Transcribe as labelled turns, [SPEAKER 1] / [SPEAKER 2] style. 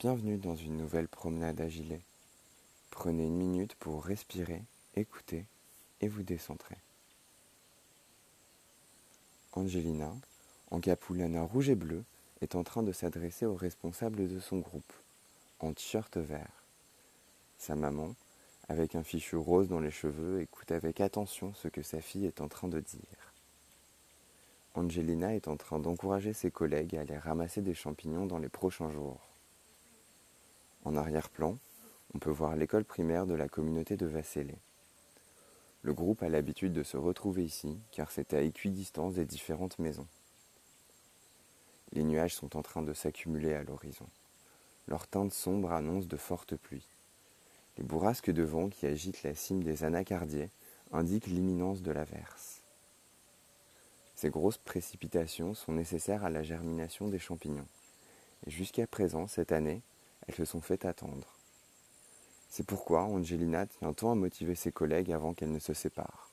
[SPEAKER 1] Bienvenue dans une nouvelle promenade à gilet. Prenez une minute pour respirer, écouter et vous décentrer. Angelina, en capoulana rouge et bleu, est en train de s'adresser aux responsables de son groupe, en t-shirt vert. Sa maman, avec un fichu rose dans les cheveux, écoute avec attention ce que sa fille est en train de dire. Angelina est en train d'encourager ses collègues à aller ramasser des champignons dans les prochains jours. En arrière-plan, on peut voir l'école primaire de la communauté de Vassélé. Le groupe a l'habitude de se retrouver ici car c'est à équidistance des différentes maisons. Les nuages sont en train de s'accumuler à l'horizon. Leur teinte sombre annonce de fortes pluies. Les bourrasques de vent qui agitent la cime des anacardiers indiquent l'imminence de l'averse. Ces grosses précipitations sont nécessaires à la germination des champignons. Et jusqu'à présent, cette année, elles se sont fait attendre. C'est pourquoi Angelina tient tant à motiver ses collègues avant qu'elles ne se séparent.